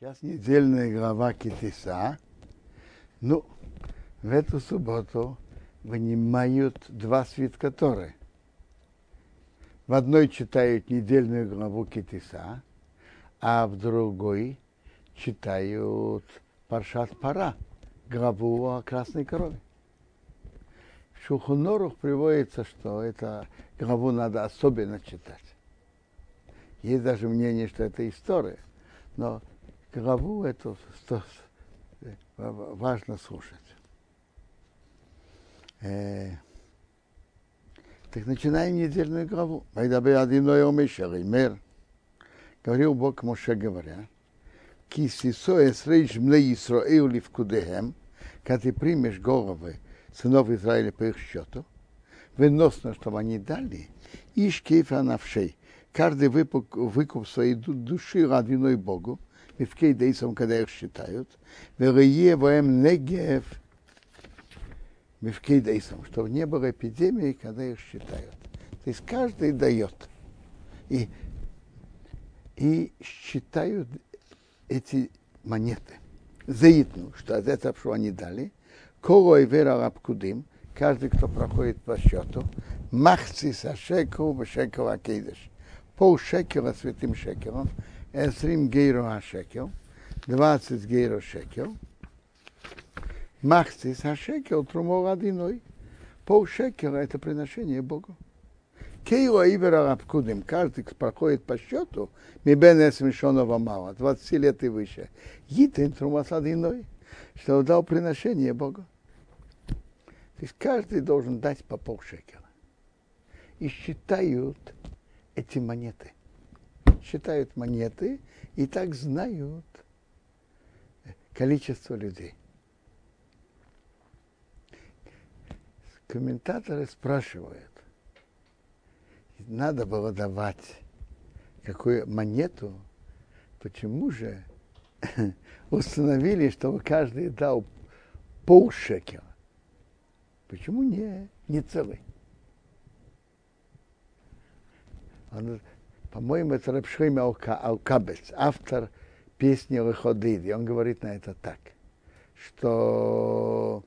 Сейчас недельная глава Китиса. Ну, в эту субботу вынимают два свитка Торы. В одной читают недельную главу Китиса, а в другой читают Паршат Пара, главу о красной корове. В Шухунорух приводится, что это главу надо особенно читать. Есть даже мнение, что это история, но главу эту важно слушать. Э, так начинаем недельную главу. Мер. Говорил Бог Моше, говоря, Кисисо эсрейш мле Исраил ливкудехем, когда ты примешь головы сынов Израиля по их счету, выносно, чтобы они дали, иш кейфа навшей, каждый выкуп, выкуп своей души родиной Богу, мифкей дейсом, когда их считают, верее воем негев мифкей дейсом, чтобы не было эпидемии, когда их считают. То есть каждый дает. И, и считают эти монеты. Заитну, что от этого, что они дали, Кого и вера рабкудим, каждый, кто проходит по счету, махци са шекел, шекел акейдеш. Пол шекела святым шекелом, эсрим гейро ашекел, 20 гейро шекел, махци са шекел, трумо одиной. Пол шекела это приношение Богу. Кейла Ивера Рабкудим, каждый, проходит по счету, Мибен Эсмишонова мало, 20 лет и выше. Гитин Трумасадиной что дал приношение Богу. То есть каждый должен дать по полшекера. И считают эти монеты. Считают монеты и так знают количество людей. Комментаторы спрашивают, надо было давать какую монету, почему же установили, чтобы каждый дал полшекера. Почему не, не целый? Он, по-моему, это Рабшхайм Алкабец, автор песни Леходиди. Он говорит на это так, что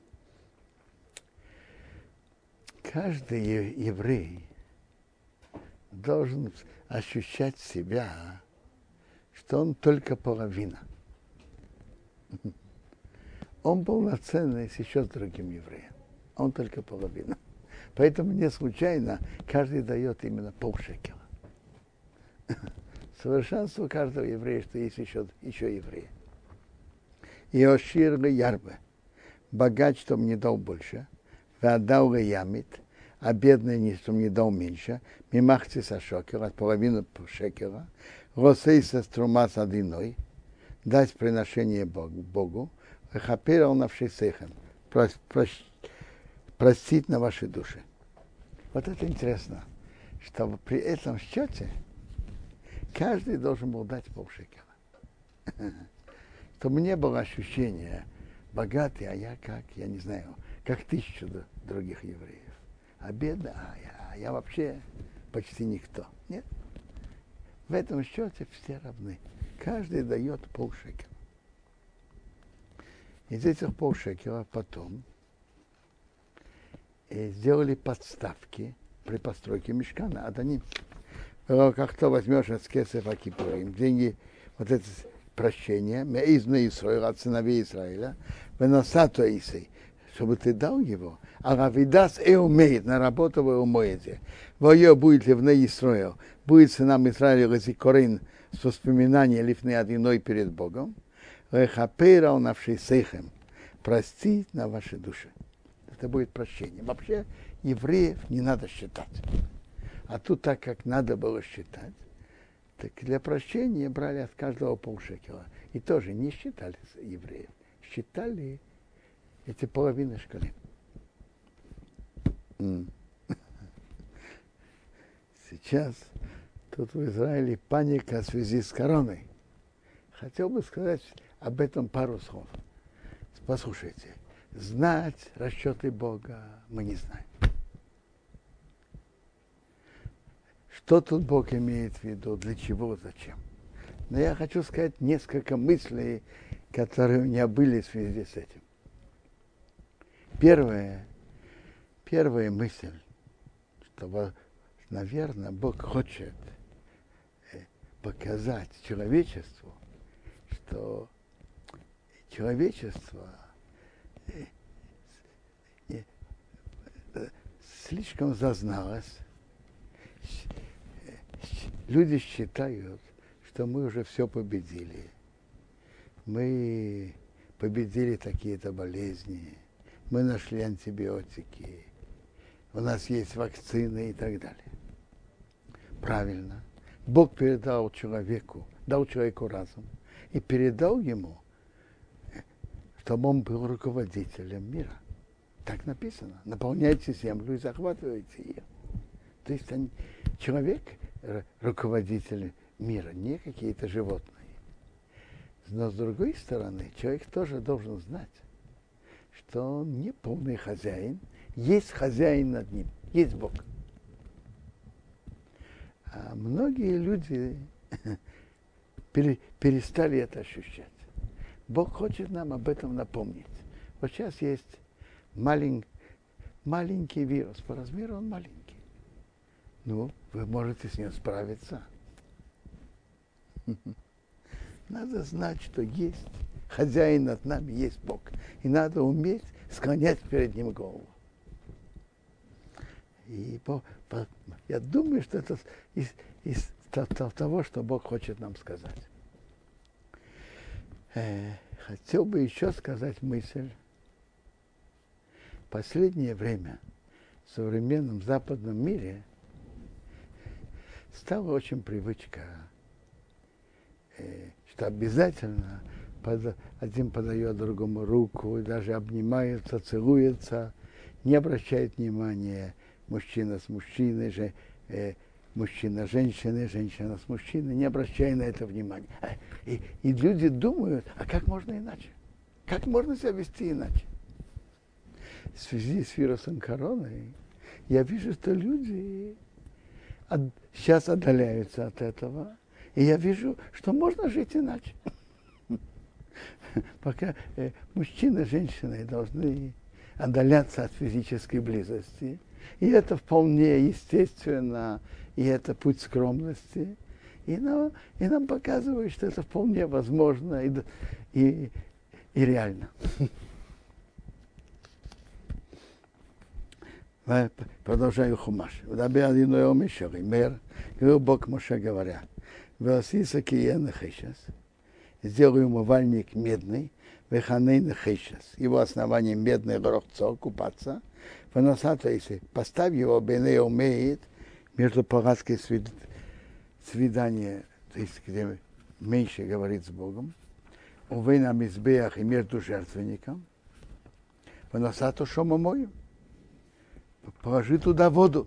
каждый еврей должен ощущать себя, что он только половина – он полноценный с еще с другим евреем. Он только половина. Поэтому не случайно каждый дает именно полшекела. Совершенство каждого еврея, что есть еще, еще евреи. И Ошир Ярбе. Богач, что мне дал больше. Отдал ямит, а бедный, не что мне дал меньше. Мимахти со шокера, половину шекера. Росей со струма с одиной дать приношение Богу, хапера на всесехем, простить на вашей душе. Вот это интересно, что при этом счете каждый должен был дать полшекера. Чтобы не было ощущения богатый, а я как, я не знаю, как тысячу других евреев. А бедный, а я, а я вообще почти никто. Нет. В этом счете все равны каждый дает полшекера. Из этих полшекера потом э, сделали подставки при постройке мешкана. А они, как то возьмешь от кесов Акипурим, деньги, вот это прощение, меизна Исраила, от сыновей Израиля, выносато Исей, чтобы ты дал его, а равидас и умеет, на работу вы умоете. Вое будет ли в Исраил, будет сынам Израиля Корин с воспоминанием лифны одиной перед Богом, Лехапейра навший сейхем, простить на вашей душе. Это будет прощение. Вообще евреев не надо считать. А тут, так как надо было считать, так для прощения брали от каждого полшекела. И тоже не считали евреев. Считали эти половины шкалы. Сейчас Тут в Израиле паника в связи с короной. Хотел бы сказать об этом пару слов. Послушайте, знать расчеты Бога мы не знаем. Что тут Бог имеет в виду, для чего, зачем? Но я хочу сказать несколько мыслей, которые у меня были в связи с этим. Первое, первая мысль, что, наверное, Бог хочет э, показать человечеству, что человечество э, э, слишком зазналось. Люди считают, что мы уже все победили. Мы победили такие-то болезни, мы нашли антибиотики, у нас есть вакцины и так далее. Правильно. Бог передал человеку, дал человеку разум и передал ему, чтобы он был руководителем мира. Так написано. Наполняйте землю и захватывайте ее. То есть он, человек руководитель мира, не какие-то животные. Но с другой стороны, человек тоже должен знать, что он не полный хозяин, есть хозяин над ним, есть Бог. А многие люди перестали это ощущать. Бог хочет нам об этом напомнить. Вот сейчас есть малень, маленький вирус, по размеру он маленький. Ну, вы можете с ним справиться. Надо знать, что есть хозяин над нами, есть Бог. И надо уметь склонять перед ним голову. И по, по, я думаю, что это из, из того, что Бог хочет нам сказать. Э, хотел бы еще сказать мысль. Последнее время в современном западном мире стала очень привычка Э, что обязательно один подает другому руку, даже обнимается, целуется, не обращает внимания мужчина с мужчиной, же, э, мужчина с женщиной, женщина с мужчиной, не обращая на это внимания. А, и, и люди думают, а как можно иначе? Как можно себя вести иначе? В связи с вирусом короны я вижу, что люди от, сейчас отдаляются от этого, и я вижу, что можно жить иначе. Пока э, мужчина и женщина должны отдаляться от физической близости. И это вполне естественно, и это путь скромности. И нам, и нам показывают, что это вполне возможно и, и, и реально. Продолжаю Хумаш. Еще, мэр, говорил Бог Моше говоря. Васиса киена хешас. Сделаю умывальник медный, веханейна хешас. Его основание медный горохцо, купаться. Выносата, если поставь его, бене умеет, между палаткой свид... свидания, то есть где меньше говорит с Богом, увы на мизбеях и между жертвенником, выносату шомомою. Положи туда воду.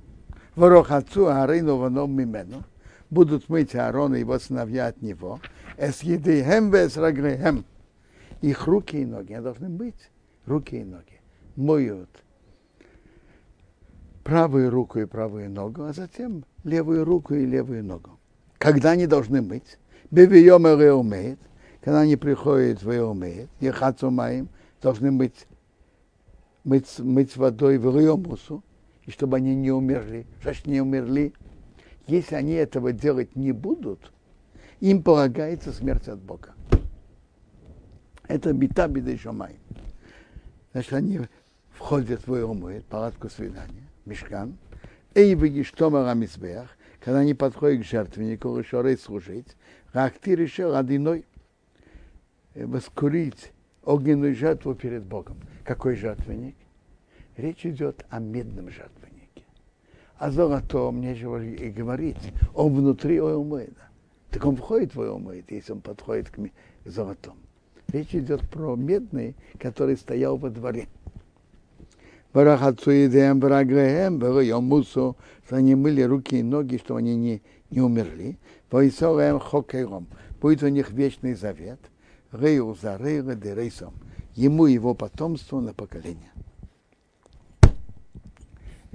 Ворох отцу, а рейну ваном мимену будут мыть Аарон и его сыновья от него. Эс еды хем вес раглехем. Их руки и ноги. Должны мыть руки и ноги. Моют правую руку и правую ногу, а затем левую руку и левую ногу. Когда они должны мыть? Бевием умеет, когда они приходят в умеет, ехаться маем, должны мыть, мыть, мыть водой в Риомусу, и чтобы они не умерли. Значит, не умерли, если они этого делать не будут, им полагается смерть от Бога. Это бита беды шамай. Значит, они входят в Иомуэт, палатку свидания, мешкан, и выгиштома рамисбех, когда они подходят к жертвеннику, решили служить, как ты решил одиной воскурить огненную жертву перед Богом. Какой жертвенник? Речь идет о медном жертвеннике. А золотом нечего и говорить. Он внутри Ойомейда. Так он входит в Ойомейд, если он подходит к золотому. Речь идет про медный, который стоял во дворе. Барахацуидем, бараглеем, барайомусу, что они мыли руки и ноги, чтобы они не, не умерли. Войсолем хокером. Будет у них вечный завет. Рею за рейла де рейсом. Ему его потомство на поколение.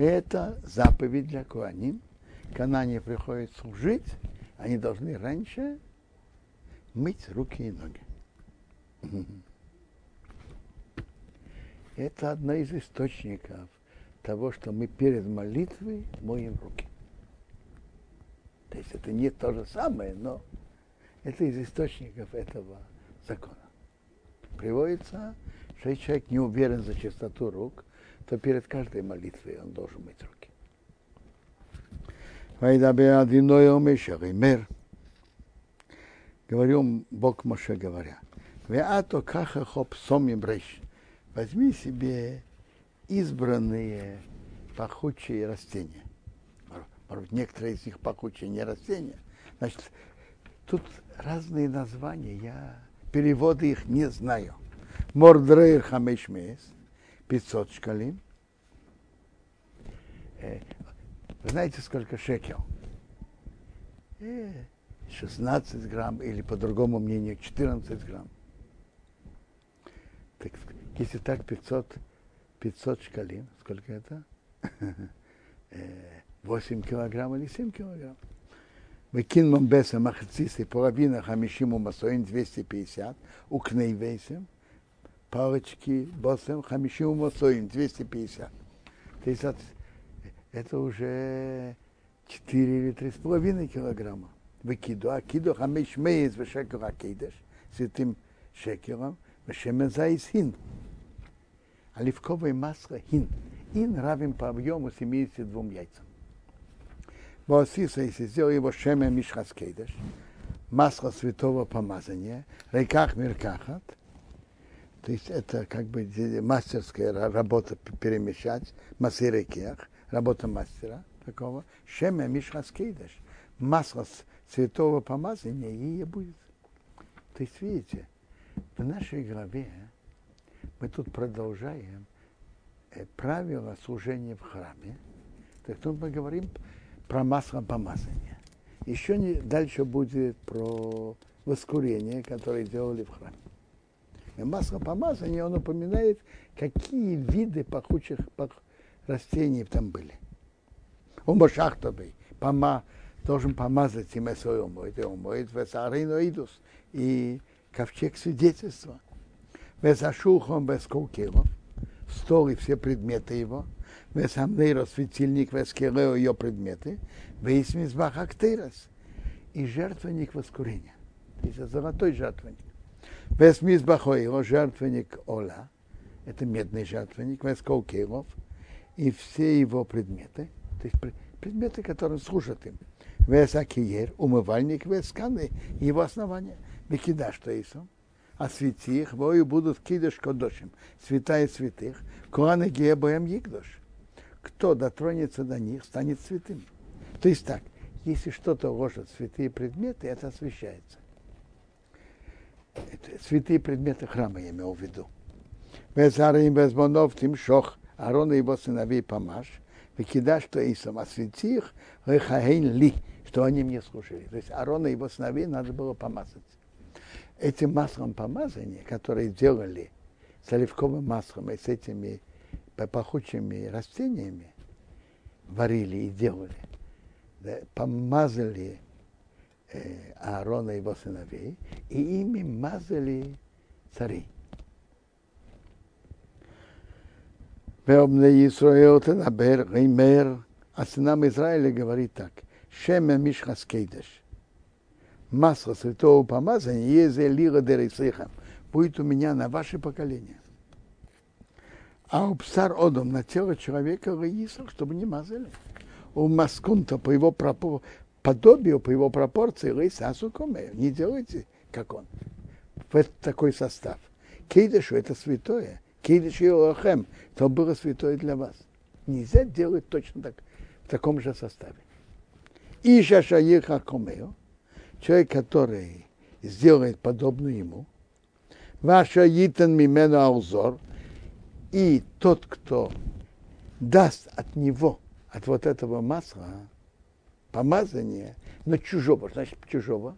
Это заповедь для Куаним. Когда они приходят служить, они должны раньше мыть руки и ноги. Это одно из источников того, что мы перед молитвой моем руки. То есть это не то же самое, но это из источников этого закона. Приводится, что если человек не уверен за чистоту рук, то перед каждой молитвой он должен мыть руки. Говорил Бог Моше говоря, Веато каха хоп сомим брейш. Возьми себе избранные пахучие растения. Может быть, некоторые из них пахучие не растения. Значит, тут разные названия, я переводы их не знаю. Мордрейр хамешмес, 500 шкалим. Вы знаете, сколько шекел? 16 грамм, или по другому мнению 14 грамм. Так, если так 500, 500 шкалин, сколько это? 8 килограмм или 7 килограмм. Выкин мамбеса махацисы половина хамишиму масоин 250, у кнейвейсем, палочки босем хамишиму масоин 250. То есть это уже 4 или 3,5 килограмма. Выкиду, а киду хамиш мейз в шекер акидеш, с этим шекером, в шемен хин. Оливковое масло хин. Ин равен по объему 72 яйцам. Воосиса, если сделал его шеме мишхаскейдеш, масло святого помазания, реках миркахат, то есть это как бы мастерская работа перемешать, масирекех, работа мастера такого, шеме мишхаскейдеш, масло святого помазания и будет. То есть, видите, в нашей главе мы тут продолжаем правила служения в храме. Так тут мы говорим про масло помазания. Еще не, дальше будет про воскурение, которое делали в храме. И масло помазания, он упоминает, какие виды пахучих пах, растений там были. Он башахтовый, пома, должен помазать им свой умоет, и умоет весарейноидус, и ковчег свидетельства. Весашухом весколкилом, стол и все предметы его, весамнейро, светильник, вескелео, ее предметы, весь мизбах актейрос, и жертвенник воскурения. То есть золотой жертвенник. Вес мизбахо его жертвенник Ола, это медный жертвенник, весколкилов, и все его предметы, то есть предметы, которые служат им. Весакиер, умывальник, весканы, его основания. Викида, что есть а святых, вою будут кидыш кодошим, святая святых, куаны гебаем егдош. Кто дотронется до них, станет святым. То есть так, если что-то ложат святые предметы, это освящается. Святые предметы храма, я имел в виду. Везарим безмонов тим шох, Аарон и его сыновей помажь, выкидаш, что Исам, а святых, ли, что они мне служили. То есть Аарона и его сыновей надо было помазать этим маслом помазания, которое делали с оливковым маслом и с этими пахучими растениями, варили и делали, да, помазали Аарона и его сыновей, и ими мазали царей. Веобне Исраил Тенабер, Геймер, а сынам Израиля говорит так, Шеме Мишхаскейдеш, масло святого помазания, езе лира дерейсеха, будет у меня на ваше поколение. А у псар одом на тело человека раисах, чтобы не мазали. У маскунта по его. Подобию, по его пропорции, рейсасу комею. Не делайте, как он. В такой состав. Кейдышу это святое. Кейдыш Йоахем, то было святое для вас. Нельзя делать точно так, в таком же составе. И шашаеха комею, человек, который сделает подобную ему, ваша йитан мимену аузор, и тот, кто даст от него, от вот этого масла, помазание, но чужого, значит чужого,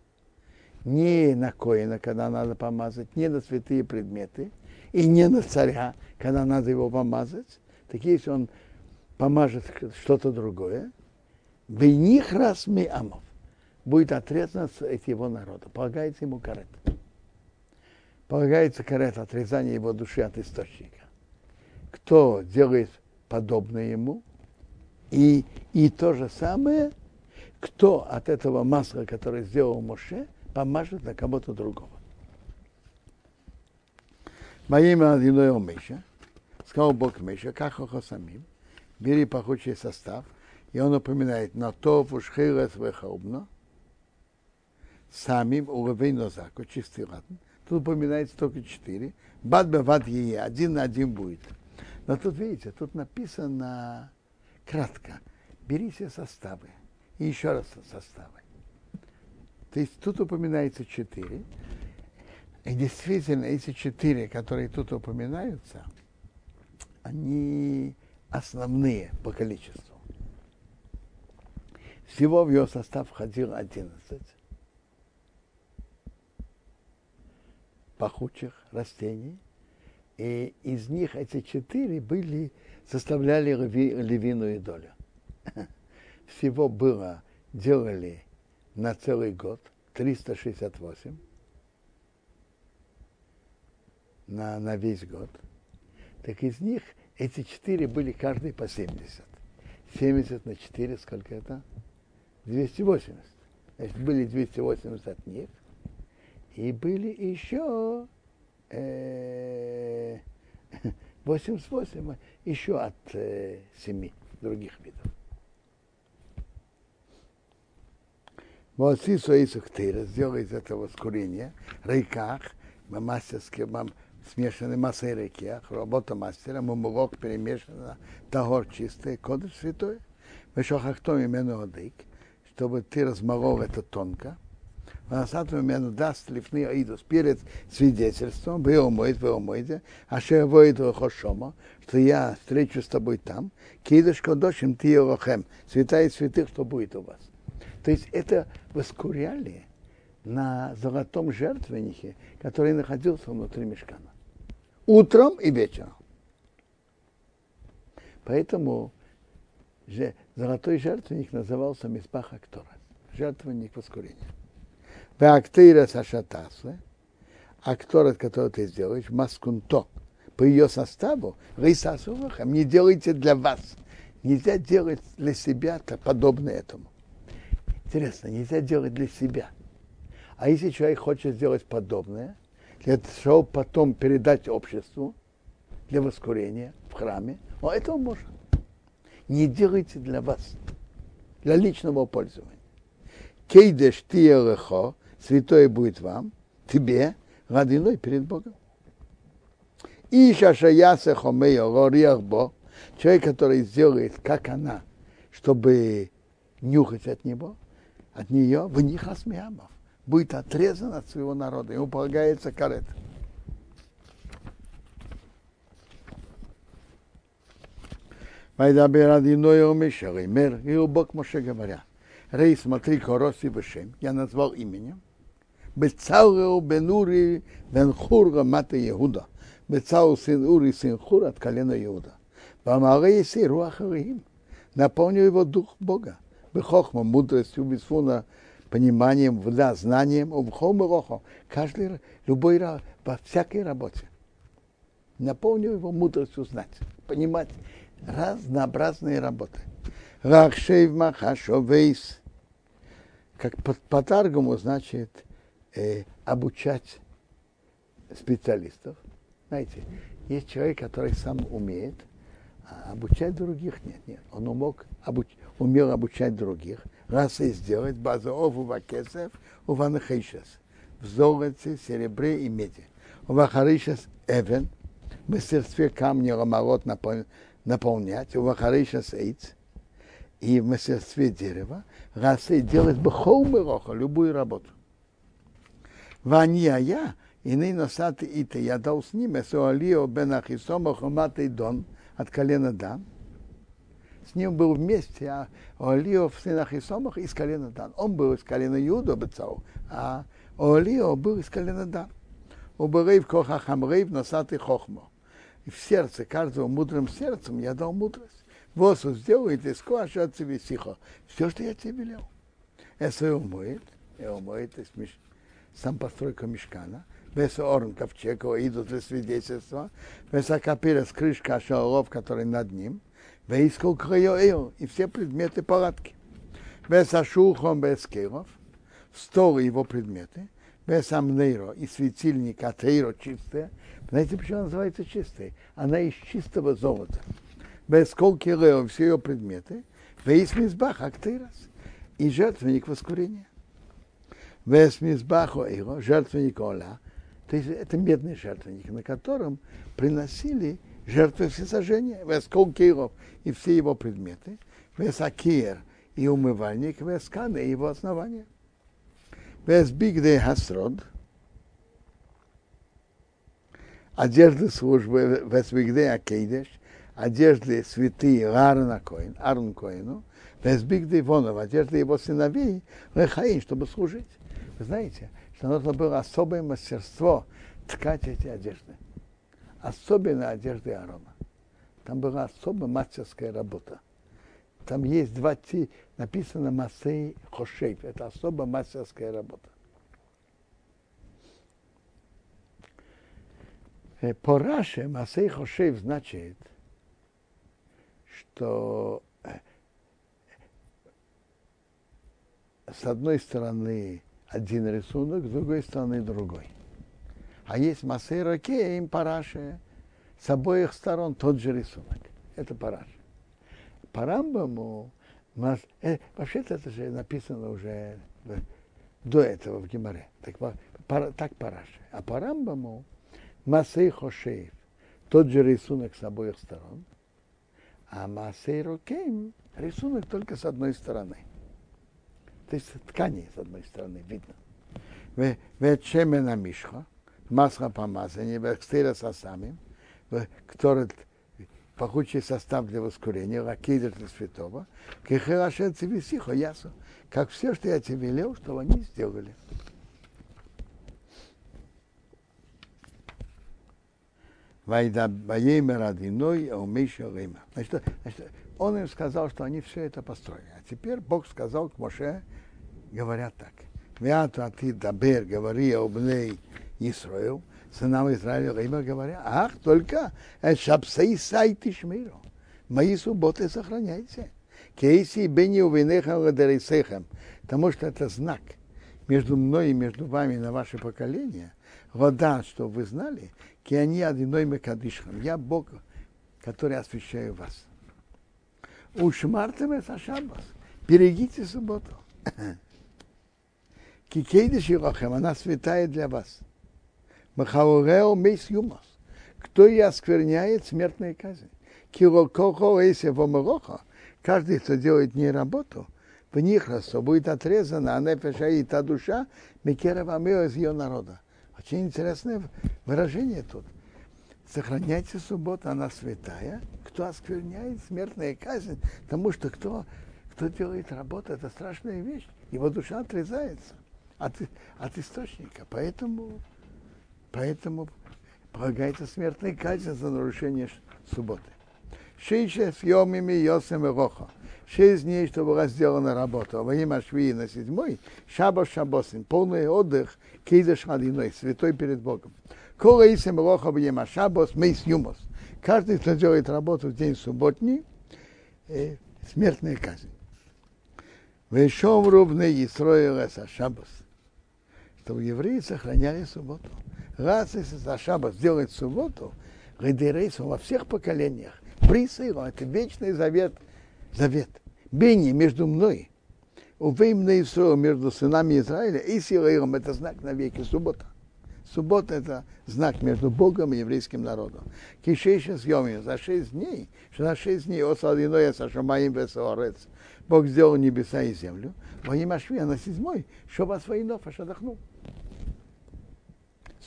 не на коина, когда надо помазать, не на святые предметы, и не на царя, когда надо его помазать, так если он помажет что-то другое, в них раз амов будет отрезан от его народа. Полагается ему карет. Полагается карет отрезание его души от источника. Кто делает подобное ему, и, и то же самое, кто от этого масла, которое сделал Моше, помажет на кого-то другого. Во имя Адиноя Меша, сказал Бог Меша, как самим, бери пахучий состав, и он упоминает на то в ушхилес вехаубно, самим уровень нозаку, чистый латин. Тут упоминается только четыре. Бад бад е, один на один будет. Но тут, видите, тут написано кратко. Бери все составы. И еще раз составы. То есть тут упоминается четыре. И действительно, эти четыре, которые тут упоминаются, они основные по количеству. Всего в ее состав входило 11 пахучих растений, и из них эти четыре были, составляли львиную долю. Всего было, делали на целый год 368 на, на весь год. Так из них эти четыре были каждый по 70. 70 на 4, сколько это? 280. Значит, были 280 от них. И были еще э, 88 еще от э, 7 других видов. Молодцы Соисух Тыра сделали из этого скурения, рейках, мастерские, смешанные массы рейках, работа мастера, мумурок перемешано, тагор чистый, кодыш святой, вешохахтом именно одык, чтобы ты разморол это тонко, Насату мену даст лифны аидус перед свидетельством, вы умоет, вы умоете, а что воит хошома, что я встречу с тобой там, кидыш кодошим ты лохем, святая святых, что будет у вас. То есть это воскуряли на золотом жертвеннике, который находился внутри мешкана. Утром и вечером. Поэтому же золотой жертвенник назывался Миспах Актора, жертвенник воскурения. Веактейра сашатасы, акторат, который ты сделаешь, маскунто, по ее составу, рейсасувахам, не делайте для вас. Нельзя делать для себя-то подобное этому. Интересно, нельзя делать для себя. А если человек хочет сделать подобное, для того, потом передать обществу, для воскурения в храме, о, этого можно. Не делайте для вас, для личного пользования. Кейдеш тиелехо, святое будет вам, тебе, родиной перед Богом. И шашаяса хомея бо, человек, который сделает, как она, чтобы нюхать от него, от нее, в них асмиамов, будет отрезан от своего народа, ему полагается карет. Вайдабер Адиной Омишары, мир, и Бог Моше говоря, Рей, смотри, Короси Бешем, я назвал именем, Бецалео бен Ури бен Хур Мата Иуда. Бецал сын Ури сын Хур от колена Иуда. Еси Руах Рахим. Наполнил его дух Бога. Бехохма, мудростью, бесфуна, пониманием, да, знанием, обхом и рохом. Каждый, любой, во всякой работе. Наполнил его мудростью знать, понимать разнообразные работы. Рахшейв Махашо Вейс. Как по, по таргуму значит э, обучать специалистов. Знаете, есть человек, который сам умеет, а обучать других нет. нет. Он умог, обуч, умел обучать других. Раз и сделать базу ову вакесев, у ванахейшес. В золоте, серебре и меди. У вахаришес эвен, в мастерстве камня ромарот наполнять, у вахаришес эйц, и в мастерстве дерева, раз и делать бахол любую работу. Вания я, и ныне носаты ита, я дал с ним, Эсуалио бен Ахисома Хоматый Дон, от колена Дан. С ним был вместе, а Олио в сын Ахисомах из колена Дан. Он был из колена Юда Бецау, а Олио был из колена Дан. Уберейв коха хамрейв носатый хохмо. И в сердце каждого мудрым сердцем я дал мудрость. Вот сделайте скваша от Все, что я тебе велел. Если умоет, и умоет, есть миш, сам постройка мешкана, без орн ковчег, идут для свидетельства, без акапира с крышка шалов, который над ним, вейскал крайо и все предметы палатки. Без ашухом, без керов, стол и его предметы, без амнейро и светильник атейро чистые. Знаете, почему она называется чистой? Она из чистого золота. Без колки все ее предметы, весь мизбах актейрос и жертвенник воскурения. Вес мизбаху эйро, жертвенник Ола, то есть это медный жертвенник, на котором приносили жертвы всесожжения, вес колкиров и все его предметы, вес акир и умывальник, вес каны и его основания. Вес бигде хасрод, одежды службы, вес бигде акейдеш, одежды святые Аарона Коин, Аарон Коину, вес бигде вонов, одежды его сыновей, лехаин, чтобы служить. Вы знаете, что нужно было особое мастерство ткать эти одежды. Особенно одежды Аарона. Там была особая мастерская работа. Там есть два ти, написано Масей Хошейв. Это особо мастерская работа. По Раше Масей Хошейв значит, что с одной стороны один рисунок, с другой стороны другой. А есть מעשה רוקם по Раши, с обоих сторон тот же рисунок. Это по Раши. По Рамбаму, э, вообще-то это же написано уже до этого в Гемаре. Так, по Ра-, так по Раши. А по Рамбаму מעשה חושב, тот же рисунок с обоих сторон, а מעשה רוקם рисунок только с одной стороны. То есть ткани, с одной стороны, видно. ושמן המשחה, масло помазания, векстера со самим, который пахучий состав для воскурения, лакейдер для святого, кехерашен цивисихо ясу, как все, что я тебе велел, что они сделали. Ваеймер Адиной, а умейша Рейма. Значит, он им сказал, что они все это построили. А теперь Бог сказал к Моше, говорят так. Вяту ты дабер, говори об ней Исраил, сынам Израиля, Рейма говоря, ах, только шапсей сайты шмиру. Мои субботы сохраняйте. Кейси бени увенеха ладерисехам. Потому что это знак между мной и между вами на ваше поколение. Вода, что вы знали, ки они одиной мекадишхам. Я Бог, который освящаю вас. Ушмартем это шаббас. Берегите субботу. Кикейдиш Ирохем, она святая для вас. Махаурео мейс юмас. Кто и оскверняет смертные казни. Кирокохо эйсе вомероха. Каждый, кто делает не работу, в них росо будет отрезана, а нефеша и та душа, Микера Вамео из ее народа. Очень интересное выражение тут. Сохраняйте субботу, она святая. Кто оскверняет смертная казнь, потому что кто, кто делает работу, это страшная вещь. Его душа отрезается от, от источника. Поэтому, поэтому полагается смертная казнь за нарушение субботы. Шейше с йомими йосем и роха. Шесть дней, что была сделана работа. Во имя Швии на седьмой, шаба шабосин, полный отдых, кейдаш одиной, святой перед Богом. Кола исем роха во имя шабос, мейс юмос. Каждый, кто делает работу в день субботний, э, смертная казнь. Вешом рубный Исроил шабос чтобы евреи сохраняли субботу. Раз если за шаббат сделать субботу, Гайдерейсу во всех поколениях, Брисейру, это вечный завет, завет. Бени между мной, Увейм на между сынами Израиля и Силаиром, это знак на веки суббота. Суббота – это знак между Богом и еврейским народом. Кишейша съемим за шесть дней, что на шесть дней осадиной сашамаим весоорец. Бог сделал небеса и землю. Во имя Швия на седьмой, что вас воинов аж отдохнул.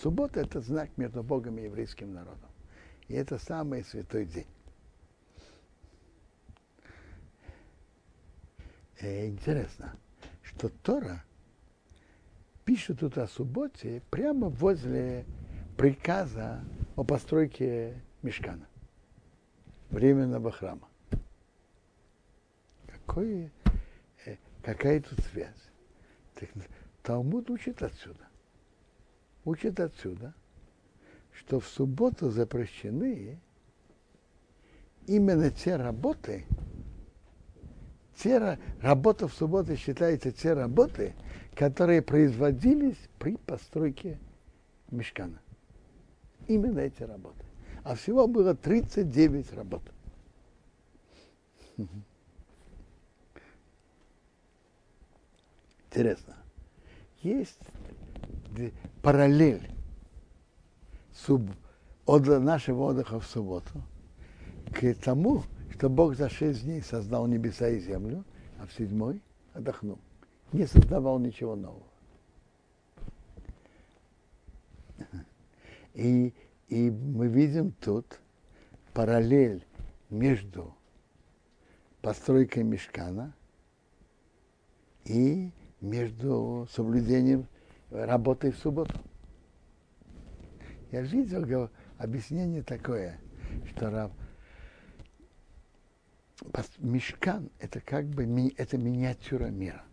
Суббота – это знак между Богом и еврейским народом. И это самый святой день. И э, интересно, что Тора пишет тут о субботе прямо возле приказа о постройке мешкана, временного храма. Какой, э, какая тут связь? Талмуд учит отсюда. Учит отсюда, что в субботу запрещены именно те работы, те работа в субботу считается те работы, которые производились при постройке мешкана. Именно эти работы. А всего было 39 работ. Интересно. Есть параллель суб, от нашего отдыха в субботу к тому, что Бог за шесть дней создал небеса и землю, а в седьмой отдохнул. Не создавал ничего нового. И, и мы видим тут параллель между постройкой мешкана и между соблюдением работы в субботу. Я видел объяснение такое, что мешкан это как бы это миниатюра мира.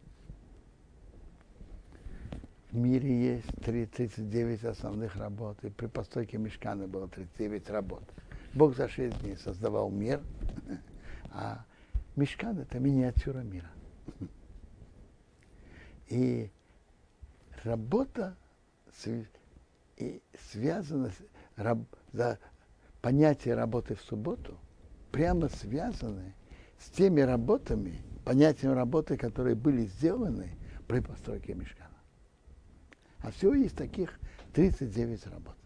В мире есть 39 основных работ, и при постройке мешкана было 39 работ. Бог за 6 дней создавал мир, а мешкан это миниатюра мира. И работа связана, за понятие работы в субботу прямо связаны с теми работами, понятием работы, которые были сделаны при постройке мешкана. А всего есть таких 39 работ.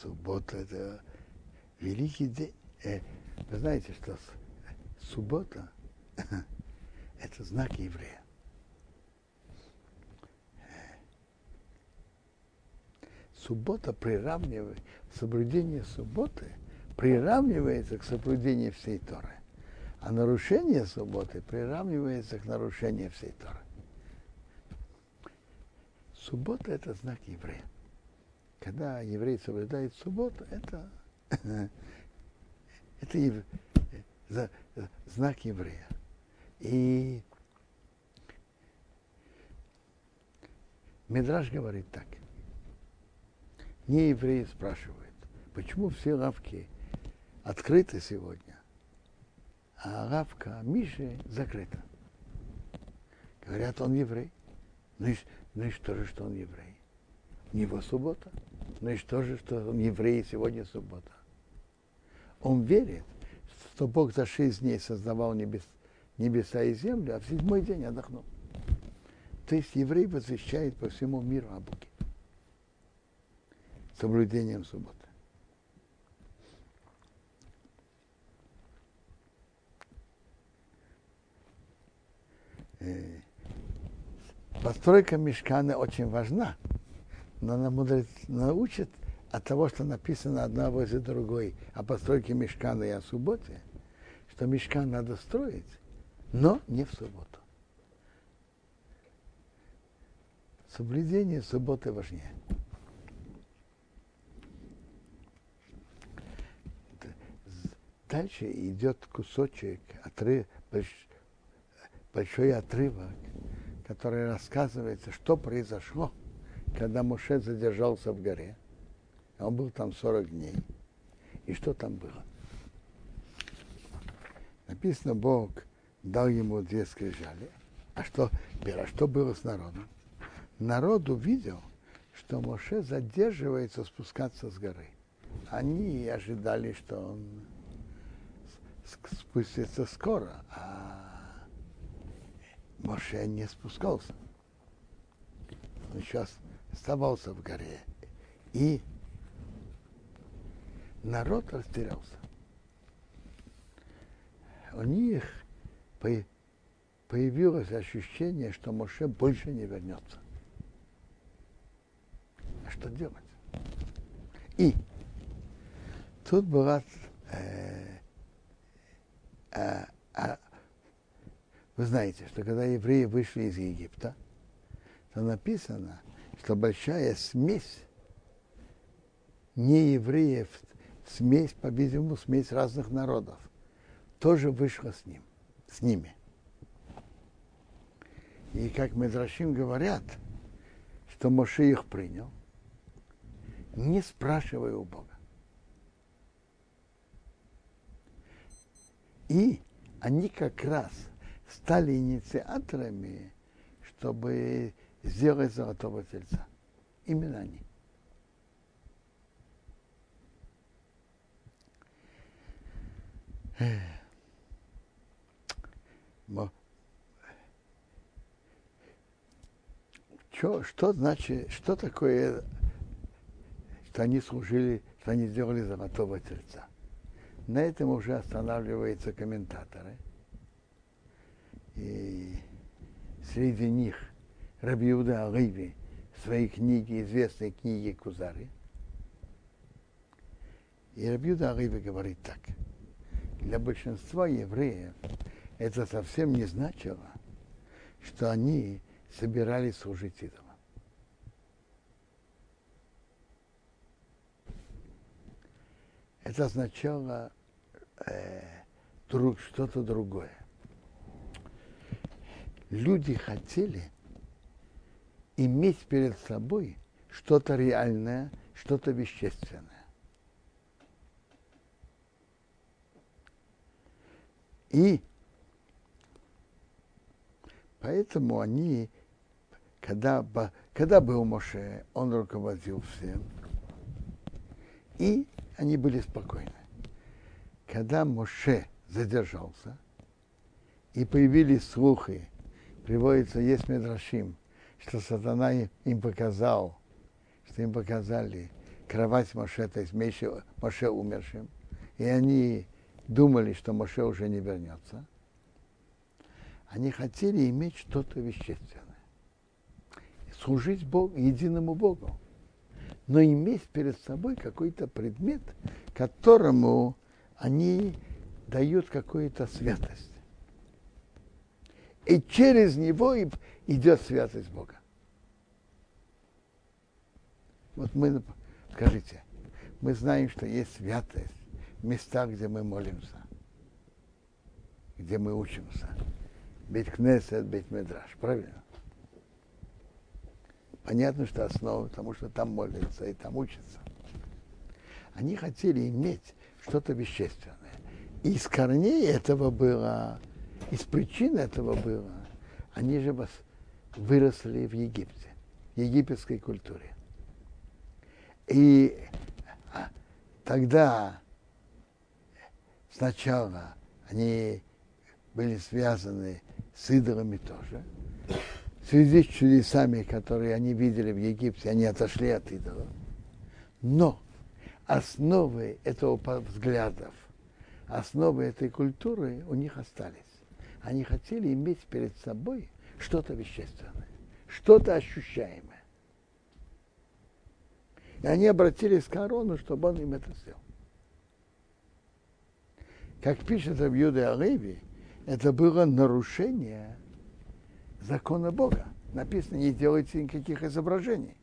Суббота это великий день. Э, вы знаете, что суббота это знак еврея. Суббота приравнивает, соблюдение субботы приравнивается к соблюдению всей Торы. А нарушение субботы приравнивается к нарушению всей Торы. Суббота – это знак еврея когда еврей соблюдает субботу, это, это ев, за, знак еврея. И Мидраш говорит так. Не евреи спрашивают, почему все лавки открыты сегодня, а лавка Миши закрыта. Говорят, он еврей. Ну и, ну и что же, что он еврей? У него суббота. Ну и что же, что он еврей, сегодня суббота? Он верит, что Бог за шесть дней создавал небес, небеса и землю, а в седьмой день отдохнул. То есть еврей возвещает по всему миру о Боге. Соблюдением субботы. Э, постройка мешкана очень важна но нам мудрец научит от того, что написано одна возле другой о постройке мешкана и о субботе, что мешкан надо строить, но не в субботу. Соблюдение субботы важнее. Дальше идет кусочек, отрыв, большой отрывок, который рассказывается, что произошло когда Моше задержался в горе, он был там 40 дней. И что там было? Написано, Бог дал ему две скрижали. А что, а что было с народом? Народ увидел, что Моше задерживается спускаться с горы. Они ожидали, что он спустится скоро, а Моше не спускался. Он сейчас оставался в горе. И народ растерялся. У них появилось ощущение, что Моше больше не вернется. А что делать? И тут была э, э, э, вы знаете, что когда евреи вышли из Египта, то написано, что большая смесь не евреев, смесь, по-видимому, смесь разных народов, тоже вышла с ним, с ними. И как Медрашим говорят, что Моше их принял, не спрашивая у Бога. И они как раз стали инициаторами, чтобы сделать золотого тельца. Именно они. Что, что значит, что такое, что они служили, что они сделали золотого тельца? На этом уже останавливаются комментаторы. И среди них Рабиуда Аливи в своей книге, известной книге Кузари. И Рабиуда Аливи говорит так. Для большинства евреев это совсем не значило, что они собирались служить идолам. Это означало э, друг, что-то другое. Люди хотели иметь перед собой что-то реальное, что-то вещественное. И поэтому они, когда, когда был Моше, он руководил всем, и они были спокойны. Когда Моше задержался, и появились слухи, приводится, есть Медрашим, что сатана им показал, что им показали кровать Моше, то есть Моше, Моше умершим, и они думали, что Моше уже не вернется. Они хотели иметь что-то вещественное, служить Богу, единому Богу, но иметь перед собой какой-то предмет, которому они дают какую-то святость. И через него идет святость Бога. Вот мы, скажите, мы знаем, что есть святость в местах, где мы молимся, где мы учимся. Бейт Кнесет, Бейт Медраш, правильно? Понятно, что основа, потому что там молятся и там учатся. Они хотели иметь что-то вещественное. И из корней этого было, из причин этого было, они же выросли в Египте, в египетской культуре. И а, тогда сначала они были связаны с идолами тоже. В связи с чудесами, которые они видели в Египте, они отошли от идолов. Но основы этого взглядов, основы этой культуры у них остались. Они хотели иметь перед собой что-то вещественное, что-то ощущаемое. И они обратились к Арону, чтобы он им это сделал. Как пишет в Юде Алеви, это было нарушение закона Бога. Написано, не делайте никаких изображений.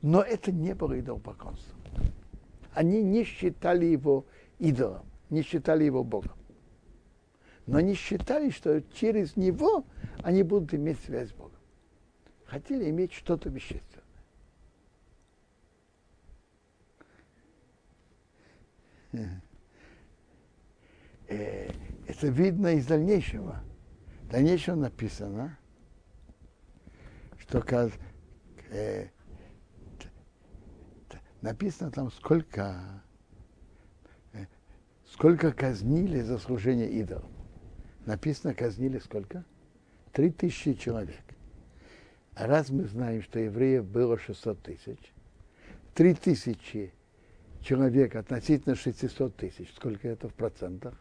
Но это не было идолопоклонством. Они не считали его идолом, не считали его Богом. Но они считали, что через него они будут иметь связь с Богом. Хотели иметь что-то вещественное. Э, это видно из дальнейшего. В дальнейшем написано, что э, написано там, сколько, э, сколько казнили за служение идолам. Написано, казнили сколько? Три тысячи человек. А раз мы знаем, что евреев было 600 тысяч, три тысячи человек относительно 600 тысяч, сколько это в процентах?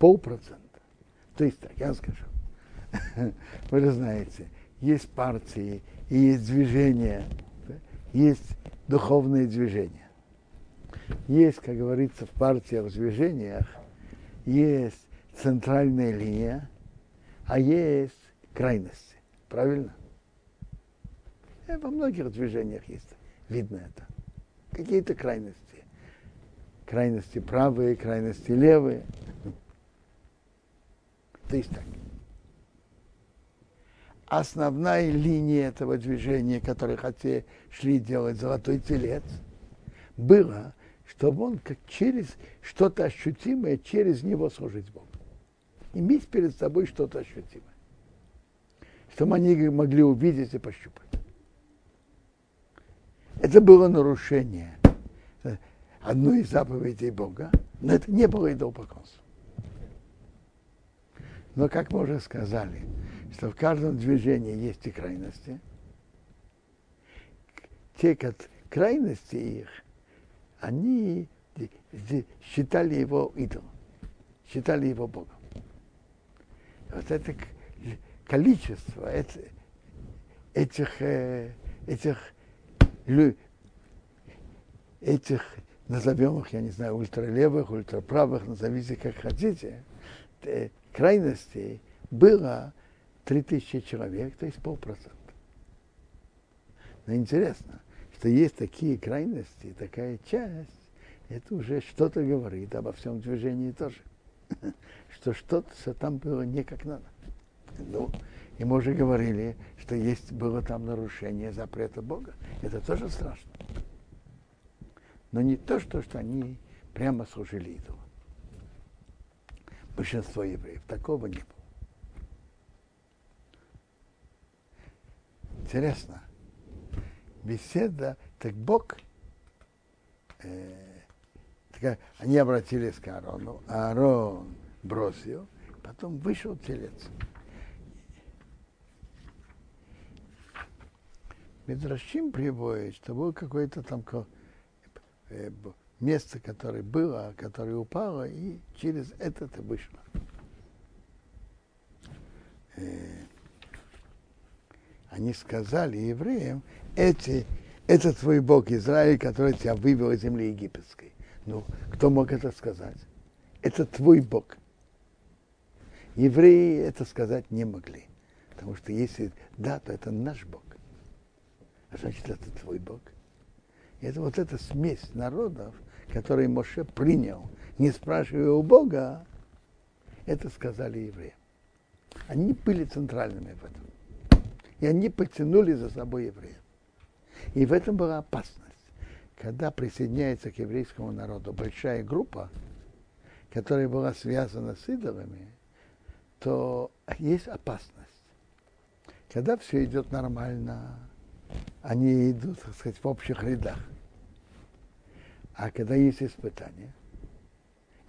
полпроцента. То есть так, я скажу. Вы же знаете, есть партии, и есть движения, есть духовные движения. Есть, как говорится, в партиях, в движениях, есть центральная линия, а есть крайности. Правильно? Э, во многих движениях есть, видно это. Какие-то крайности. Крайности правые, крайности левые. То есть так. Основная линия этого движения, которое хотели шли делать золотой телец, было, чтобы он как через что-то ощутимое, через него служить Богу. Иметь перед собой что-то ощутимое. Чтобы они могли увидеть и пощупать. Это было нарушение одной из заповедей Бога, но это не было идолопоклонство. Но, как мы уже сказали, что в каждом движении есть и крайности. Те как крайности их, они считали его идолом, считали его Богом. Вот это количество этих, э, этих, этих, назовем их, я не знаю, ультралевых, ультраправых, назовите как хотите, э, крайностей было 3000 человек, то есть полпроцента. Но интересно, что есть такие крайности, такая часть, это уже что-то говорит обо всем движении тоже. Что что-то там было не как надо. Ну, и мы уже говорили, что есть было там нарушение запрета Бога. Это тоже страшно. Но не то, что, что они прямо служили идолу. Большинство евреев. Такого не было. Интересно. Беседа, так Бог, э, они обратились к Аарону, Аарон бросил, потом вышел телец. Медращим приводит, что было какое-то там э, место, которое было, которое упало, и через это это вышло. Э, они сказали евреям, эти, это твой Бог Израиль, который тебя вывел из земли египетской. Ну, кто мог это сказать? Это твой Бог. Евреи это сказать не могли. Потому что если да, то это наш Бог. А значит, это твой Бог. И это вот эта смесь народов, которые Моше принял, не спрашивая у Бога, это сказали евреи. Они были центральными в этом. И они потянули за собой евреев. И в этом была опасность. Когда присоединяется к еврейскому народу большая группа, которая была связана с идолами, то есть опасность. Когда все идет нормально, они идут, так сказать, в общих рядах. А когда есть испытание,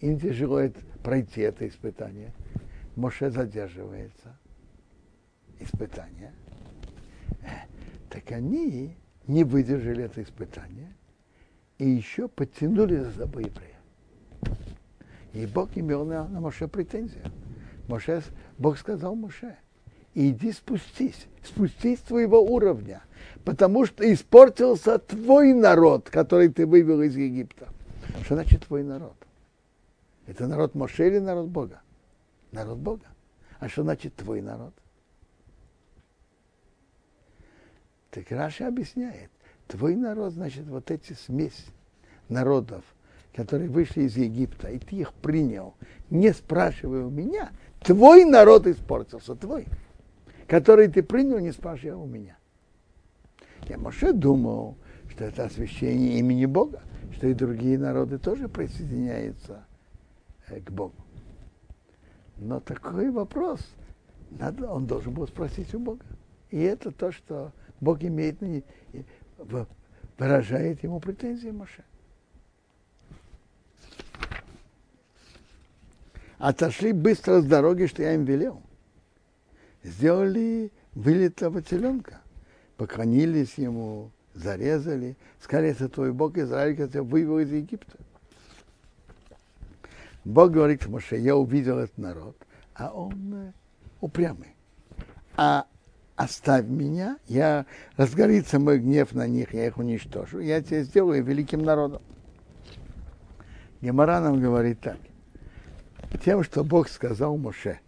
им тяжело пройти это испытание, Моше задерживается, испытание, так они не выдержали это испытание и еще подтянули за собой еврея. И Бог имел на, на Моше претензию. Моше, Бог сказал Моше, иди спустись, спустись с твоего уровня, потому что испортился твой народ, который ты вывел из Египта. Что значит твой народ? Это народ Моше или народ Бога? Народ Бога. А что значит твой народ? Так Раша объясняет, твой народ, значит, вот эти смесь народов, которые вышли из Египта, и ты их принял, не спрашивая у меня, твой народ испортился, твой, который ты принял, не спрашивая у меня. Я, Моше, думал, что это освящение имени Бога, что и другие народы тоже присоединяются э, к Богу. Но такой вопрос, надо, он должен был спросить у Бога. И это то, что Бог имеет, выражает ему претензии Моше. Отошли быстро с дороги, что я им велел. Сделали вылитого теленка. Поклонились ему, зарезали. Сказали, это твой Бог Израиль, который вывел из Египта. Бог говорит Моше, я увидел этот народ, а он э, упрямый. А оставь меня, я разгорится мой гнев на них, я их уничтожу, я тебя сделаю великим народом. Гемора нам говорит так. Тем, что Бог сказал Моше,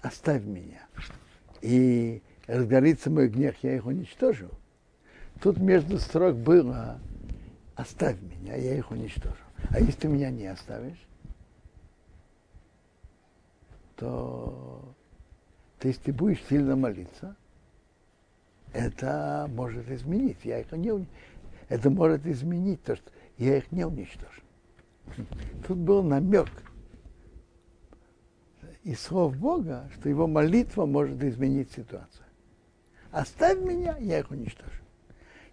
оставь меня. И разгорится мой гнев, я их уничтожу. Тут между строк было оставь меня, я их уничтожу. А если ты меня не оставишь, то, то если ты будешь сильно молиться, это может изменить. Я их не, это может изменить то, что я их не уничтожу. Тут был намек из слов Бога, что его молитва может изменить ситуацию. Оставь меня, я их уничтожу.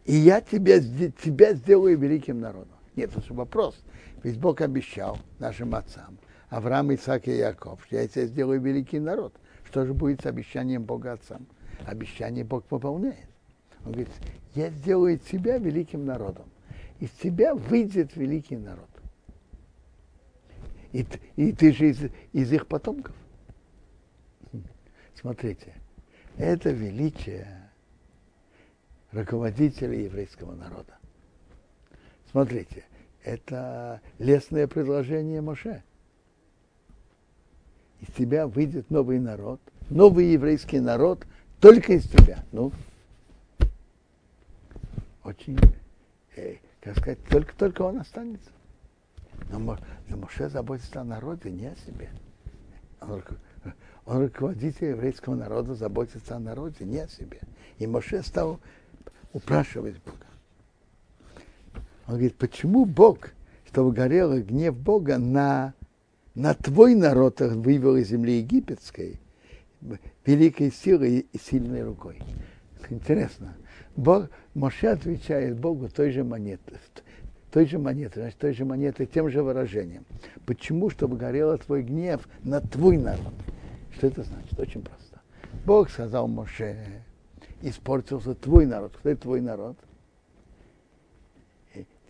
И я тебя, тебя сделаю великим народом. Нет, это же вопрос. Ведь Бог обещал нашим отцам, Авраам, Исаак и Яков, что я тебя сделаю великий народ. Что же будет с обещанием Бога отцам? Обещание Бог выполняет. Он говорит, я сделаю тебя великим народом. Из тебя выйдет великий народ. И, и ты же из, из их потомков. Смотрите, это величие руководителя еврейского народа. Смотрите, это лесное предложение Моше. Из тебя выйдет новый народ, новый еврейский народ только из тебя. Ну, очень, э, как сказать, только, только он останется. Но, но Моше заботится о народе, не о себе. Он, он руководитель еврейского народа, заботится о народе, не о себе. И Моше стал упрашивать Бога. Он говорит, почему Бог, чтобы горел гнев Бога на, на твой народ вывел из земли египетской великой силой и сильной рукой? Интересно. Бог, Моше отвечает Богу той же монетой, той же монетой, значит, той же монетой, тем же выражением. Почему? Чтобы горел твой гнев на твой народ. Что это значит? Очень просто. Бог сказал Моше, испортился твой народ. Кто это твой народ?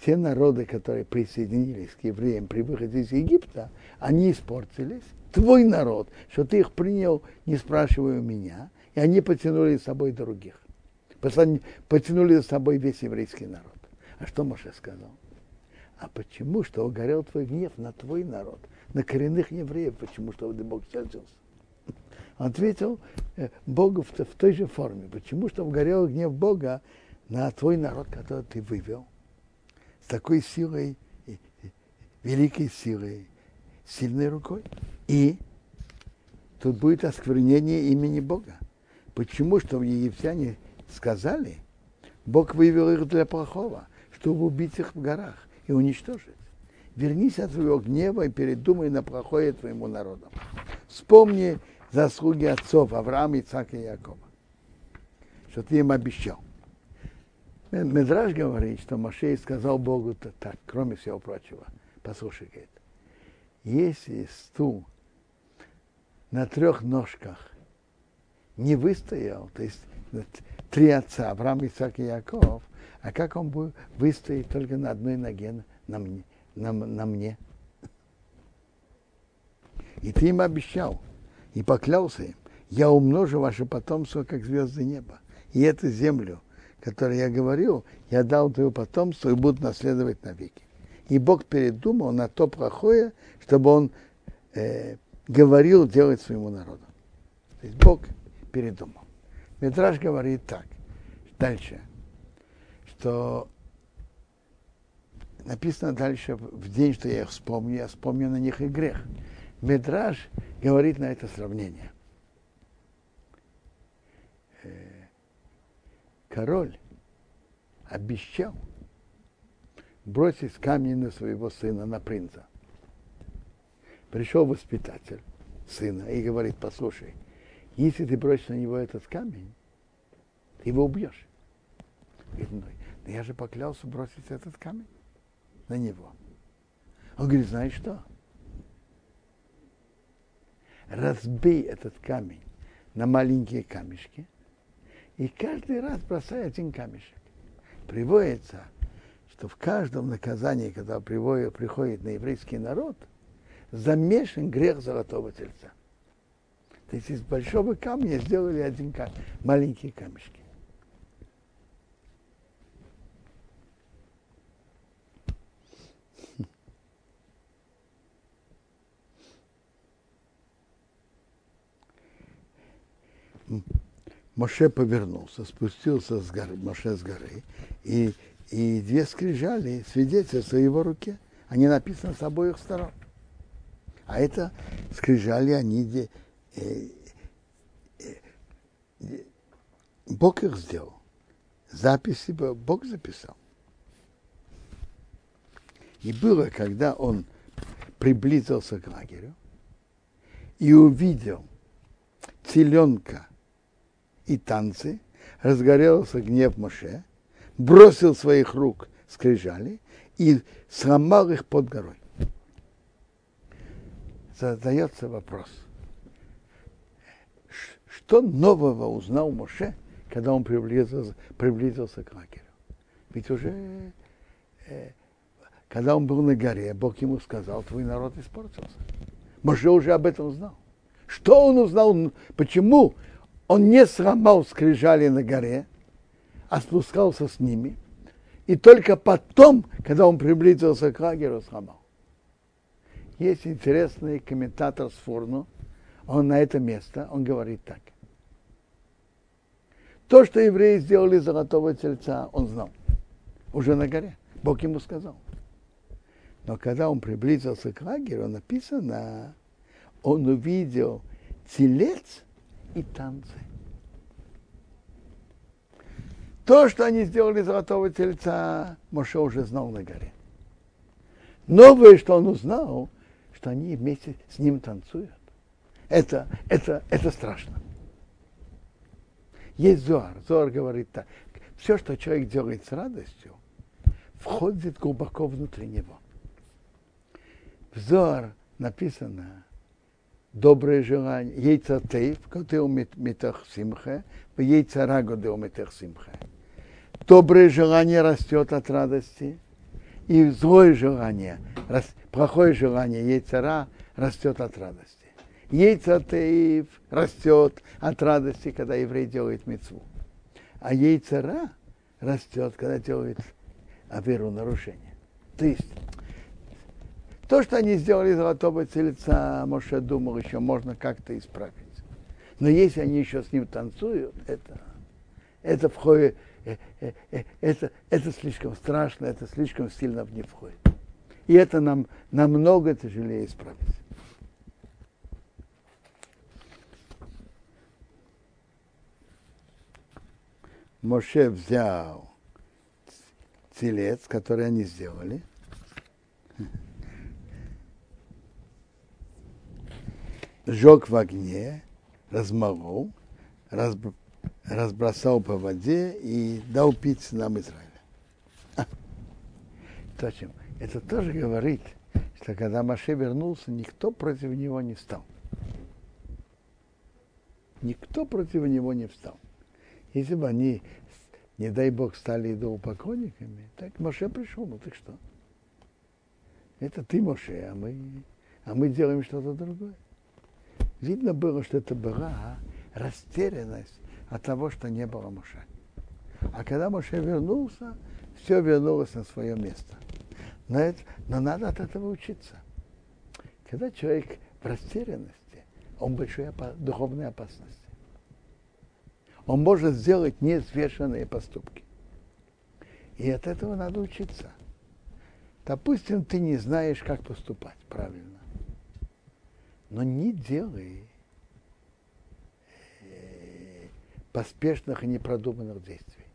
Те народы, которые присоединились к евреям при выходе из Египта, они испортились. Твой народ, что ты их принял, не спрашивая у меня, и они потянули с собой других. Потянули за собой весь еврейский народ. А что Моше сказал? А почему, что угорел твой гнев на твой народ, на коренных евреев? Почему, что Бог сердился? Ответил э, Богу в той же форме. Почему, что угорел гнев Бога на твой народ, который ты вывел? С такой силой, великой силой, сильной рукой. И тут будет осквернение имени Бога. Почему? Что египтяне сказали, Бог вывел их для плохого, чтобы убить их в горах и уничтожить. Вернись от своего гнева и передумай на плохое твоему народу. Вспомни заслуги отцов Авраама, Ицака и Якова, что ты им обещал. Медраж говорит, что Машей сказал Богу -то так, кроме всего прочего. Послушай, говорит, если стул на трех ножках не выстоял, то есть три отца, Авраам, Исаак и Яков, а как он будет выстоять только на одной ноге на мне? На, на мне? И ты им обещал, и поклялся им, я умножу ваше потомство, как звезды неба. И эту землю, которую я говорил, я дал твоему потомству и будут наследовать навеки. И Бог передумал на то плохое, чтобы он э, говорил делать своему народу. То есть Бог передумал. Медраж говорит так, дальше, что написано дальше, в день, что я их вспомню, я вспомню на них и грех. Медраж говорит на это сравнение. Э, король обещал бросить камень на своего сына, на принца. Пришел воспитатель сына и говорит, послушай, если ты бросишь на него этот камень, ты его убьешь. Говорит, ну, я же поклялся бросить этот камень на него. Он говорит, знаешь что? Разбей этот камень на маленькие камешки и каждый раз бросай один камешек. Приводится, что в каждом наказании, когда приводит, приходит на еврейский народ, замешан грех золотого тельца. То есть из большого камня сделали один камень, маленькие камешки. Моше повернулся, спустился с горы, Моше с горы, и, и две скрижали свидетельства в его руке. Они написаны с обоих сторон. А это скрижали они, э, э, Бог их сделал. Записи Бог записал. И было, когда он приблизился к лагерю и увидел теленка и танцы, разгорелся гнев Моше, бросил своих рук скрижали и сломал их под горой. Задается вопрос, что нового узнал Моше, когда он приблизился, приблизился к лагерю? Ведь уже, э, когда он был на горе, Бог ему сказал, твой народ испортился. Моше уже об этом знал. Что он узнал? Почему он не сломал скрижали на горе, а спускался с ними. И только потом, когда он приблизился к лагерю, сломал. Есть интересный комментатор с Фурну, он на это место, он говорит так. То, что евреи сделали золотого тельца, он знал. Уже на горе. Бог ему сказал. Но когда он приблизился к лагерю, написано, он увидел телец и танцы. То, что они сделали золотого тельца, Моше уже знал на горе. Новое, что он узнал, что они вместе с ним танцуют. Это, это, это страшно. Есть Зоар. Зоар говорит так. Все, что человек делает с радостью, входит глубоко внутри него. В Зоар написано, доброе желание, яйца тейв, который метах симха, яйца раго метах симха. Доброе желание растет от радости, и злое желание, плохое желание, яйцера, растет от радости. Яйца тейв растет от радости, когда еврей делает мецву. А яйцера растет, когда делает аверу нарушение. То есть то, что они сделали золотого тельца, Моше думал, еще можно как-то исправить. Но если они еще с ним танцуют, это, это входит, э, э, э, это, это слишком страшно, это слишком сильно в них входит. И это нам намного тяжелее исправить. Моше взял телец, который они сделали, сжег в огне, размолол, разбросал по воде и дал пить нам Израиля. А, Точно. Это тоже говорит, что когда Маше вернулся, никто против него не встал. Никто против него не встал. Если бы они, не дай Бог, стали идолопоклонниками, так Маше пришел, ну так что? Это ты, Моше, а мы, а мы делаем что-то другое. Видно было, что это была растерянность от того, что не было Моше. А когда Моше вернулся, все вернулось на свое место. Но, это, но надо от этого учиться. Когда человек в растерянности, он в большой опа- духовной опасности. Он может сделать неизвешенные поступки. И от этого надо учиться. Допустим, ты не знаешь, как поступать правильно но не делай э, поспешных и непродуманных действий.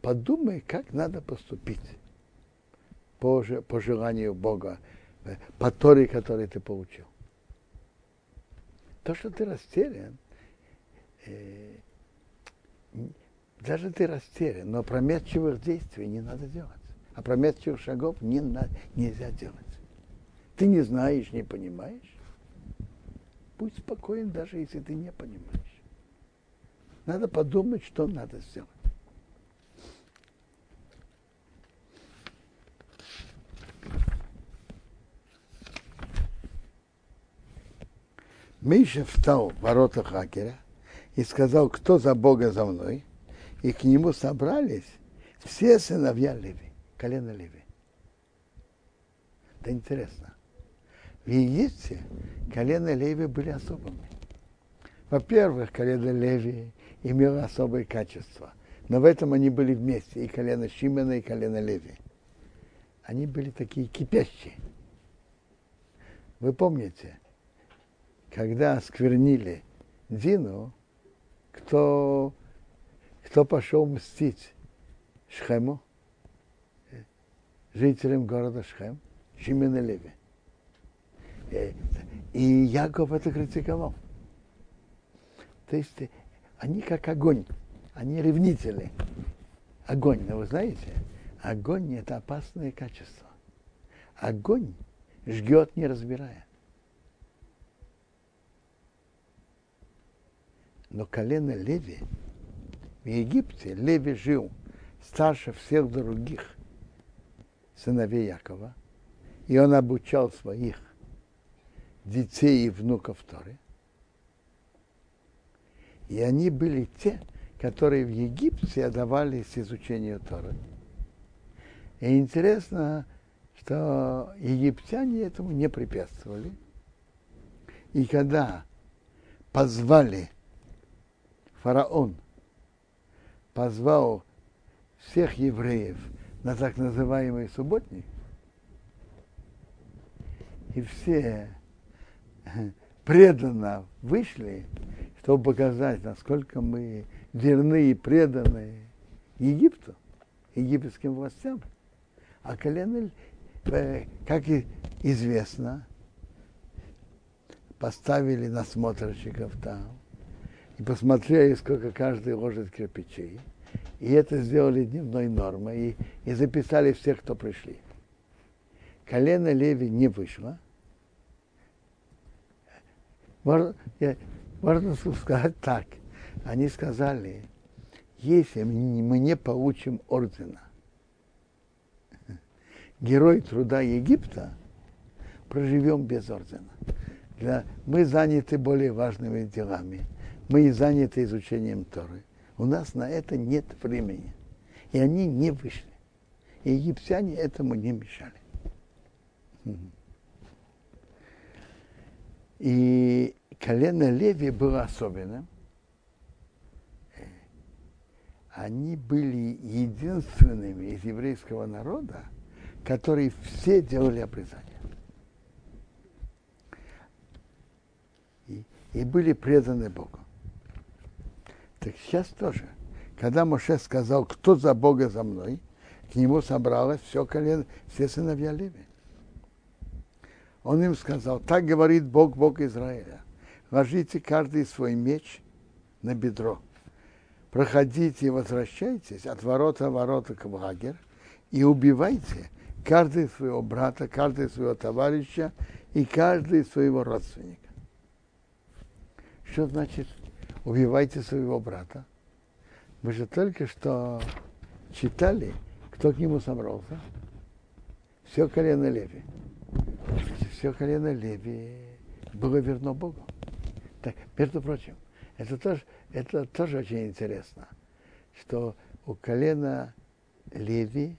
Подумай, как надо поступить по, по желанию Бога, э, по Торе, который ты получил. То, что ты растерян, э, даже ты растерян, но опрометчивых действий не надо делать. Опрометчивых шагов не, нельзя делать ты не знаешь, не понимаешь, будь спокоен, даже если ты не понимаешь. Надо подумать, что надо сделать. Миша встал в ворота Хакера и сказал, кто за Бога за мной. И к нему собрались все сыновья Леви, колено Леви. Это интересно. В Египте колено Леви были особыми. Во-первых, колено Леви имело особые качества. Но в этом они были вместе, и колено Шимена, и колено Леви. Они были такие кипящие. Вы помните, когда сквернили Дину, кто, кто пошел мстить Шхему, жителям города Шхем, Шимен и Леви. Э, и Яков это критиковал. То есть они как огонь, они ревнители. Огонь, но вы знаете, огонь это опасное качество. Огонь жгет, не разбирая. Но колено Леви в Египте Леви жил старше всех других сыновей Якова, и он обучал своих детей и внуков Торы. И они были те, которые в Египте отдавались изучению Торы. И интересно, что египтяне этому не препятствовали. И когда позвали фараон, позвал всех евреев на так называемый субботник, и все преданно вышли, чтобы показать, насколько мы верны и преданы Египту, египетским властям. А колено, э, как известно, поставили насмотрщиков там и посмотрели, сколько каждый ложит кирпичей. И это сделали дневной нормой и, и записали всех, кто пришли. Колено Леви не вышло. Можно, можно сказать так. Они сказали, если мы не получим ордена, герой труда Египта, проживем без ордена. Для, мы заняты более важными делами. Мы заняты изучением Торы. У нас на это нет времени. И они не вышли. И египтяне этому не мешали. И колено Леви было особенным. Они были единственными из еврейского народа, которые все делали обрезание. И, и были преданы Богу. Так сейчас тоже. Когда Моше сказал, кто за Бога за мной, к нему собралось все колено, все сыновья Леви. Он им сказал, так говорит Бог, Бог Израиля. Ложите каждый свой меч на бедро. Проходите и возвращайтесь от ворота ворота к лагерь и убивайте каждый своего брата, каждый своего товарища и каждый своего родственника. Что значит убивайте своего брата? Мы же только что читали, кто к нему собрался. Все колено Леви. Все колено Леви было верно Богу. Так, между прочим, это тоже, это тоже очень интересно, что у колена Леви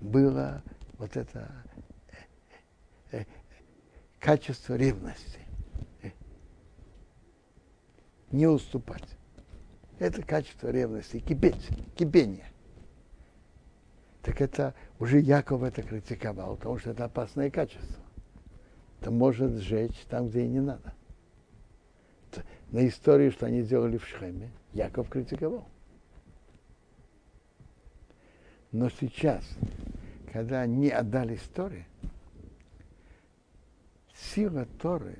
было вот это э, э, качество ревности. Не уступать. Это качество ревности, кипеть, кипение. Так это уже Яков это критиковал, потому что это опасное качество. Это может сжечь там, где и не надо. На историю, что они делали в Шхеме, Яков критиковал. Но сейчас, когда они отдали истории, сила Торы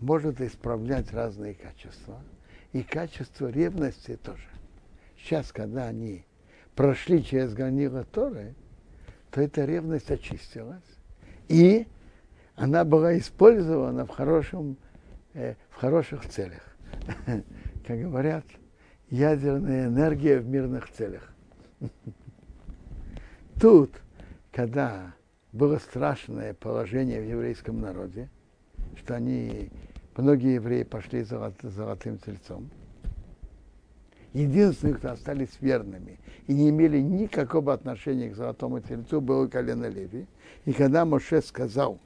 может исправлять разные качества, и качество ревности тоже. Сейчас, когда они прошли через гранила Торы, то эта ревность очистилась, и она была использована в, хорошем, э, в хороших целях. Как говорят, ядерная энергия в мирных целях. Тут, когда было страшное положение в еврейском народе, что они, многие евреи пошли за золотым тельцом, единственные, кто остались верными и не имели никакого отношения к золотому тельцу, было колено Леви. И когда Моше сказал,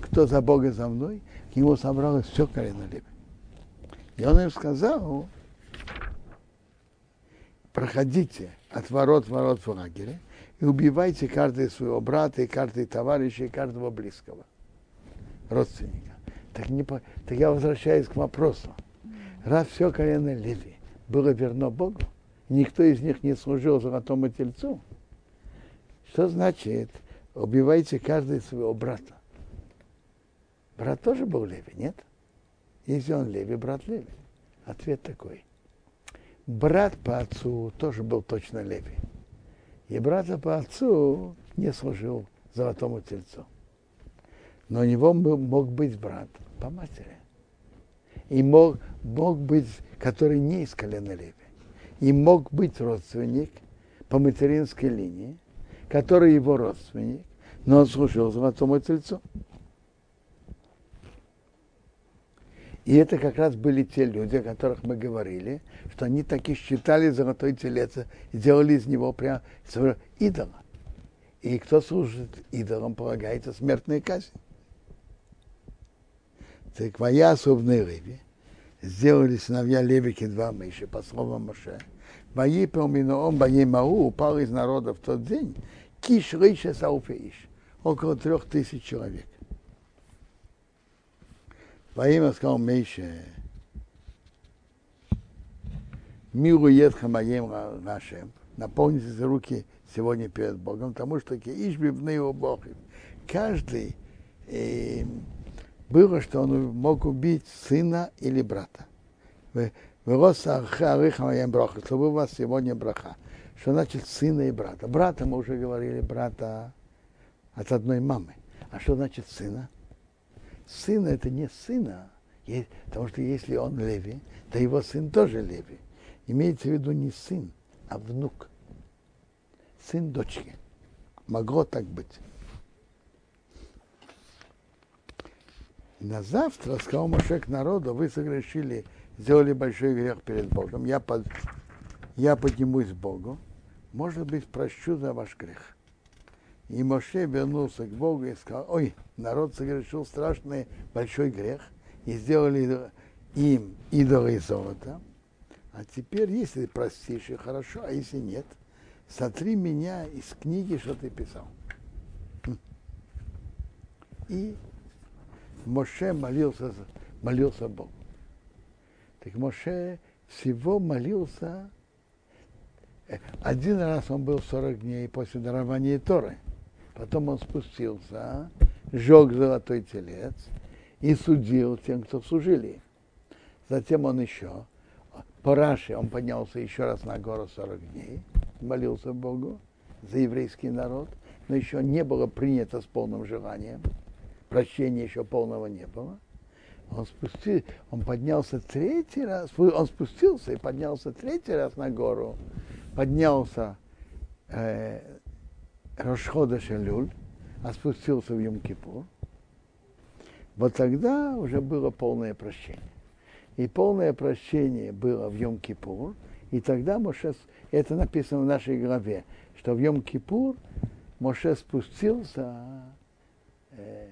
кто за Бога за мной, к нему собралось все колено Леви. И он им сказал, проходите от ворот ворот в лагере и убивайте каждого своего брата, и каждого товарища, и каждого близкого, родственника. Так, не, так я возвращаюсь к вопросу. Раз все колено Леви было верно Богу, никто из них не служил золотому тельцу, что значит убивайте каждого своего брата? Брат тоже был Леви, нет? Если он Леви, брат Леви. Ответ такой. Брат по отцу тоже был точно Леви. И брата по отцу не служил золотому тельцу. Но у него мог быть брат по матери. И мог, мог быть, который не из колена Леви. И мог быть родственник по материнской линии, который его родственник, но он служил золотому тельцу. И это как раз были те люди, о которых мы говорили, что они таки считали золотой телец и делали из него прям идола. И кто служит идолам, полагается смертная казнь. Так моя особная Леви сделали сыновья Левики два мыши, по словам Моше. Бои поминоом, бои Мау упал из народа в тот день, киш рыша сауфеиш, около трех тысяч человек. Во имя сказал Мейше, милует хамаем нашим, наполните руки сегодня перед Богом, потому что ишбивны его Бог. Каждый э, было, что он мог убить сына или брата. Чтобы у вас сегодня браха. Что значит сына и брата? Брата мы уже говорили, брата от одной мамы. А что значит сына? Сына это не сына, потому что если он Леви, то его сын тоже Леви. Имеется в виду не сын, а внук. Сын дочки. Могло так быть. На завтра, сказал Моше к народу, вы согрешили, сделали большой грех перед Богом. Я, под, я поднимусь к Богу. Может быть, прощу за ваш грех. И Моше вернулся к Богу и сказал, ой, народ совершил страшный большой грех и сделали им идолы из золота. А теперь, если простишь, хорошо, а если нет, сотри меня из книги, что ты писал. И Моше молился, молился Богу. Так Моше всего молился. Э, один раз он был 40 дней после дарования Торы – Потом он спустился, сжег золотой телец и судил тем, кто служили. Затем он еще, по Раши, он поднялся еще раз на гору 40 дней, молился Богу за еврейский народ, но еще не было принято с полным желанием. Прощения еще полного не было. Он, спустил, он поднялся третий раз, он спустился и поднялся третий раз на гору, поднялся э, Рошхода Шелюль, а спустился в Йом-Кипур, вот тогда уже было полное прощение. И полное прощение было в Йом-Кипур, и тогда Моше, это написано в нашей главе, что в Йом-Кипур Моше спустился, э,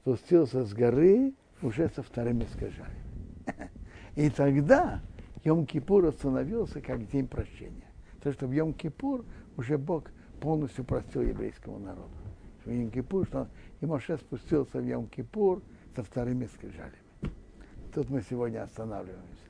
спустился с горы уже со вторыми скажами. И тогда Йом-Кипур остановился как день прощения. То, что в Йом-Кипур уже Бог полностью простил еврейскому народу. В Йом-Кипур, что и Моше спустился в Йом-Кипур со вторыми скрижалями. Тут мы сегодня останавливаемся.